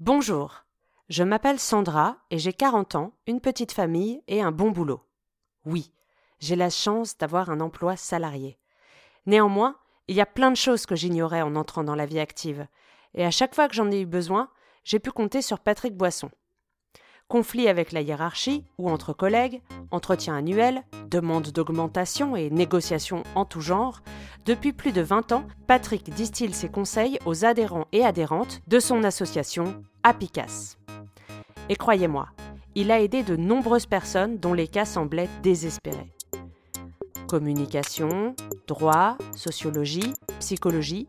Bonjour, je m'appelle Sandra et j'ai 40 ans, une petite famille et un bon boulot. Oui, j'ai la chance d'avoir un emploi salarié. Néanmoins, il y a plein de choses que j'ignorais en entrant dans la vie active, et à chaque fois que j'en ai eu besoin, j'ai pu compter sur Patrick Boisson. Conflits avec la hiérarchie ou entre collègues, entretiens annuels, demandes d'augmentation et négociations en tout genre, depuis plus de 20 ans, Patrick distille ses conseils aux adhérents et adhérentes de son association Apicas. Et croyez-moi, il a aidé de nombreuses personnes dont les cas semblaient désespérés. Communication, droit, sociologie, psychologie.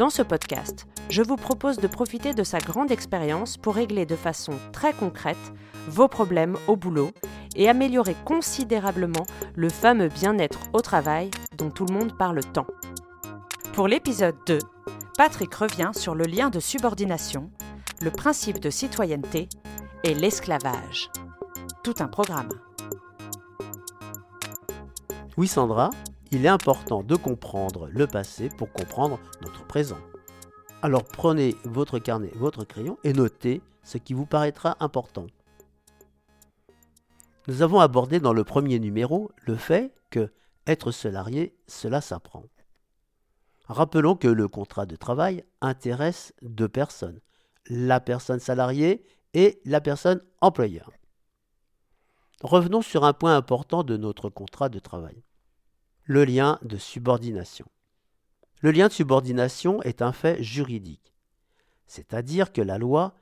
Dans ce podcast, je vous propose de profiter de sa grande expérience pour régler de façon très concrète vos problèmes au boulot et améliorer considérablement le fameux bien-être au travail dont tout le monde parle tant. Pour l'épisode 2, Patrick revient sur le lien de subordination, le principe de citoyenneté et l'esclavage. Tout un programme. Oui Sandra, il est important de comprendre le passé pour comprendre notre présent. Alors prenez votre carnet, votre crayon et notez ce qui vous paraîtra important. Nous avons abordé dans le premier numéro le fait que être salarié, cela s'apprend. Rappelons que le contrat de travail intéresse deux personnes, la personne salariée et la personne employeur. Revenons sur un point important de notre contrat de travail, le lien de subordination. Le lien de subordination est un fait juridique, c'est-à-dire que la loi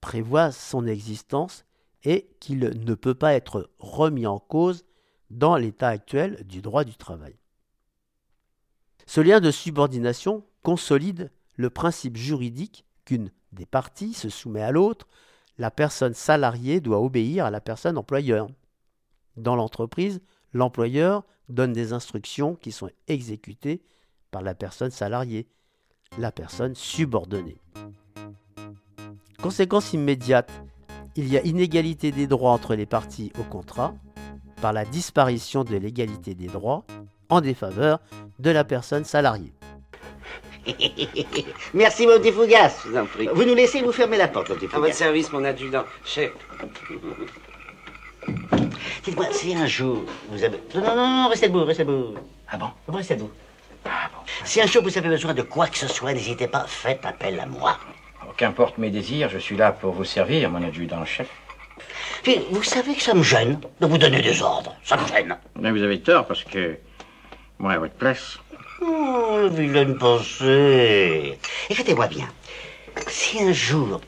prévoit son existence et qu'il ne peut pas être remis en cause dans l'état actuel du droit du travail. Ce lien de subordination consolide le principe juridique qu'une des parties se soumet à l'autre, la personne salariée doit obéir à la personne employeur. Dans l'entreprise, l'employeur donne des instructions qui sont exécutées par la personne salariée, la personne subordonnée. Conséquence immédiate, il y a inégalité des droits entre les parties au contrat par la disparition de l'égalité des droits en défaveur de la personne salariée. Merci, mon petit Fougas. Je vous en prie. Vous nous laissez vous fermer la porte, mon petit À votre Fougas. service, mon adjudant. Chef. Dites-moi, si un jour vous avez. Non, non, non, restez debout, restez debout. Ah bon? Restez debout. Ah bon. Si un jour vous avez besoin de quoi que ce soit, n'hésitez pas, faites appel à moi. Qu'importe mes désirs, je suis là pour vous servir, mon adjudant-chef. Puis, vous savez que ça me gêne de vous donner des ordres. Ça me gêne. Mais vous avez tort, parce que moi, à votre place, Oh, vilaine pensée. Écoutez-moi bien. Si un jour,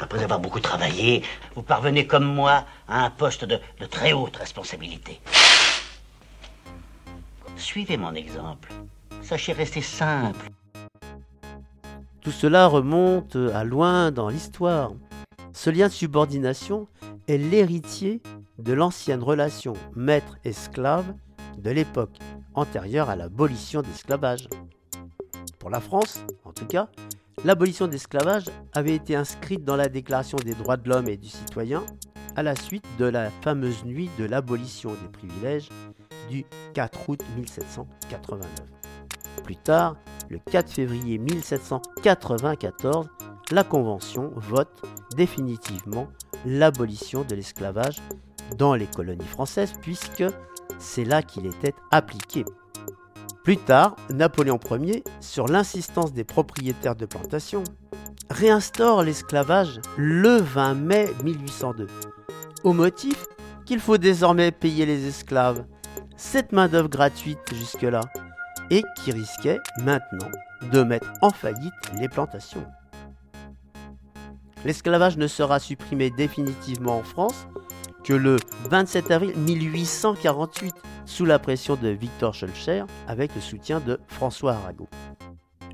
après avoir beaucoup travaillé, vous parvenez comme moi à un poste de, très haute responsabilité, suivez mon exemple. Sachez rester simple. Tout cela remonte à loin dans l'histoire. Ce lien de subordination est l'héritier de l'ancienne relation maître-esclave de l'époque antérieure à l'abolition de l'esclavage. Pour la France, en tout cas, l'abolition de l'esclavage avait été inscrite dans la Déclaration des droits de l'homme et du citoyen à la suite de la fameuse nuit de l'abolition des privilèges du 4 août 1789. Plus tard, le 4 février 1794, la Convention vote définitivement l'abolition de l'esclavage dans les colonies françaises puisque c'est là qu'il était appliqué. Plus tard, Napoléon Ier, sur l'insistance des propriétaires de plantations, réinstaure l'esclavage le 20 mai 1802, au motif qu'il faut désormais payer les esclaves, cette main-d'œuvre gratuite jusque-là, et qui risquait maintenant de mettre en faillite les plantations. L'esclavage ne sera supprimé définitivement en France que le 27 avril 1848, sous la pression de Victor Schœlcher, avec le soutien de François Arago.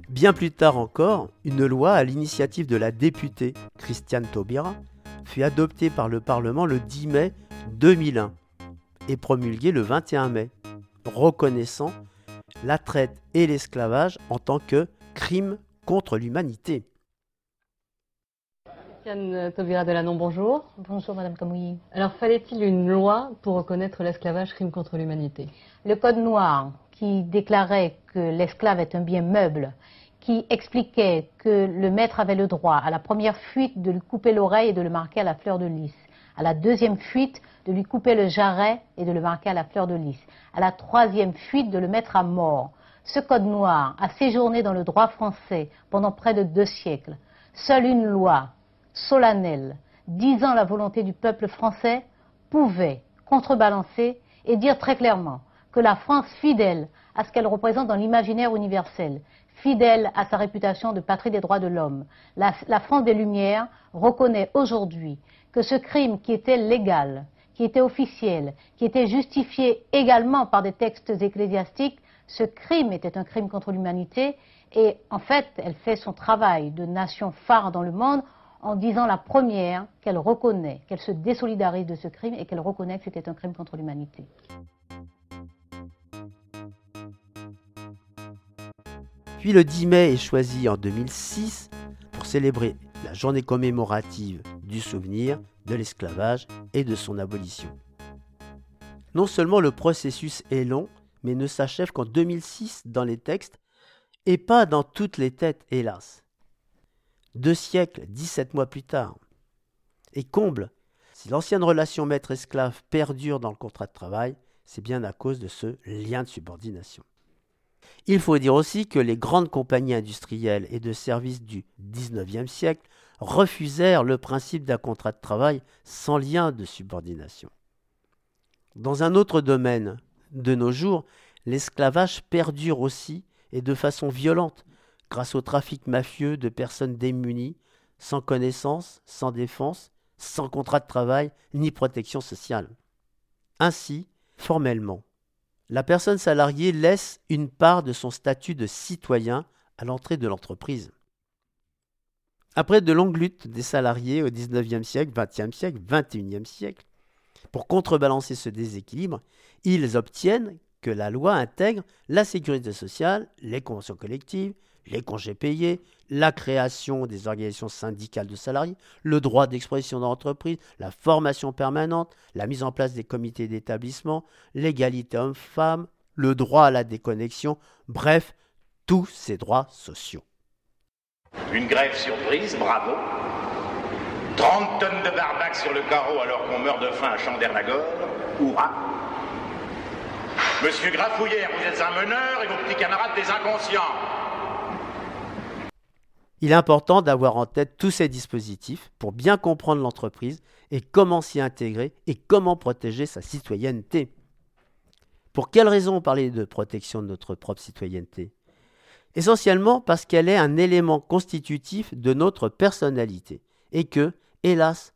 Bien plus tard encore, une loi à l'initiative de la députée Christiane Taubira fut adoptée par le Parlement le 10 mai 2001 et promulguée le 21 mai, reconnaissant la traite et l'esclavage en tant que crime contre l'humanité. Christiane Taubira Delanon, bonjour. Bonjour Madame Camouilly. Alors, fallait-il une loi pour reconnaître l'esclavage crime contre l'humanité? Le Code noir qui déclarait que l'esclave est un bien meuble qui expliquait que le maître avait le droit à la première fuite de lui couper l'oreille et de le marquer à la fleur de lys, à la deuxième fuite de lui couper le jarret et de le marquer à la fleur de lys, à la troisième fuite de le mettre à mort. Ce code noir a séjourné dans le droit français pendant près de deux siècles. Seule une loi solennelle disant la volonté du peuple français pouvait contrebalancer et dire très clairement que la France, fidèle à ce qu'elle représente dans l'imaginaire universel, fidèle à sa réputation de patrie des droits de l'homme, la, France des Lumières reconnaît aujourd'hui que ce crime qui était légal, qui était officiel, qui était justifié également par des textes ecclésiastiques, ce crime était un crime contre l'humanité et en fait, elle fait son travail de nation phare dans le monde en disant la première qu'elle reconnaît, qu'elle se désolidarise de ce crime et qu'elle reconnaît que c'était un crime contre l'humanité. Puis le 10 mai est choisi en 2006 pour célébrer la journée commémorative du souvenir de l'esclavage et de son abolition. Non seulement le processus est long, mais ne s'achève qu'en 2006 dans les textes et pas dans toutes les têtes, hélas. Deux siècles, 17 mois plus tard. Et comble, si l'ancienne relation maître-esclave perdure dans le contrat de travail, c'est bien à cause de ce lien de subordination. Il faut dire aussi que les grandes compagnies industrielles et de services du XIXe siècle refusèrent le principe d'un contrat de travail sans lien de subordination. Dans un autre domaine, de nos jours, l'esclavage perdure aussi et de façon violente grâce au trafic mafieux de personnes démunies, sans connaissance, sans défense, sans contrat de travail ni protection sociale. Ainsi, formellement, la personne salariée laisse une part de son statut de citoyen à l'entrée de l'entreprise. Après de longues luttes des salariés au XIXe siècle, XXe siècle, XXIe siècle, pour contrebalancer ce déséquilibre, ils obtiennent que la loi intègre la sécurité sociale, les conventions collectives, les congés payés, la création des organisations syndicales de salariés, le droit d'expression dans l'entreprise, la formation permanente, la mise en place des comités d'établissement, l'égalité homme-femme, le droit à la déconnexion, bref, tous ces droits sociaux. Une grève surprise, bravo. 30 tonnes de barbac sur le carreau alors qu'on meurt de faim à Chandernagore, hurrah. Monsieur Grafouillère, vous êtes un meneur et vos petits camarades des inconscients. Il est important d'avoir en tête tous ces dispositifs pour bien comprendre l'entreprise et comment s'y intégrer et comment protéger sa citoyenneté. Pour quelles raisons parler de protection de notre propre citoyenneté? Essentiellement parce qu'elle est un élément constitutif de notre personnalité et que, hélas,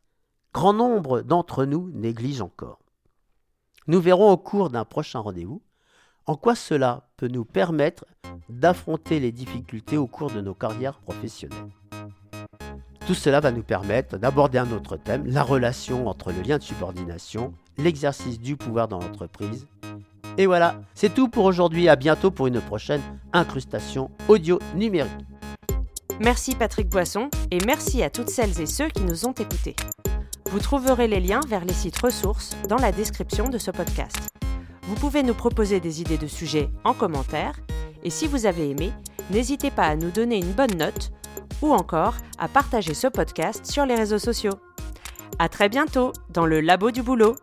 grand nombre d'entre nous négligent encore. Nous verrons au cours d'un prochain rendez-vous en quoi cela peut nous permettre d'affronter les difficultés au cours de nos carrières professionnelles? Tout cela va nous permettre d'aborder un autre thème, la relation entre le lien de subordination, l'exercice du pouvoir dans l'entreprise. Et voilà, c'est tout pour aujourd'hui. À bientôt pour une prochaine incrustation audio numérique. Merci Patrick Boisson et merci à toutes celles et ceux qui nous ont écoutés. Vous trouverez les liens vers les sites ressources dans la description de ce podcast. Vous pouvez nous proposer des idées de sujets en commentaire et si vous avez aimé, n'hésitez pas à nous donner une bonne note ou encore à partager ce podcast sur les réseaux sociaux. À très bientôt dans le labo du boulot.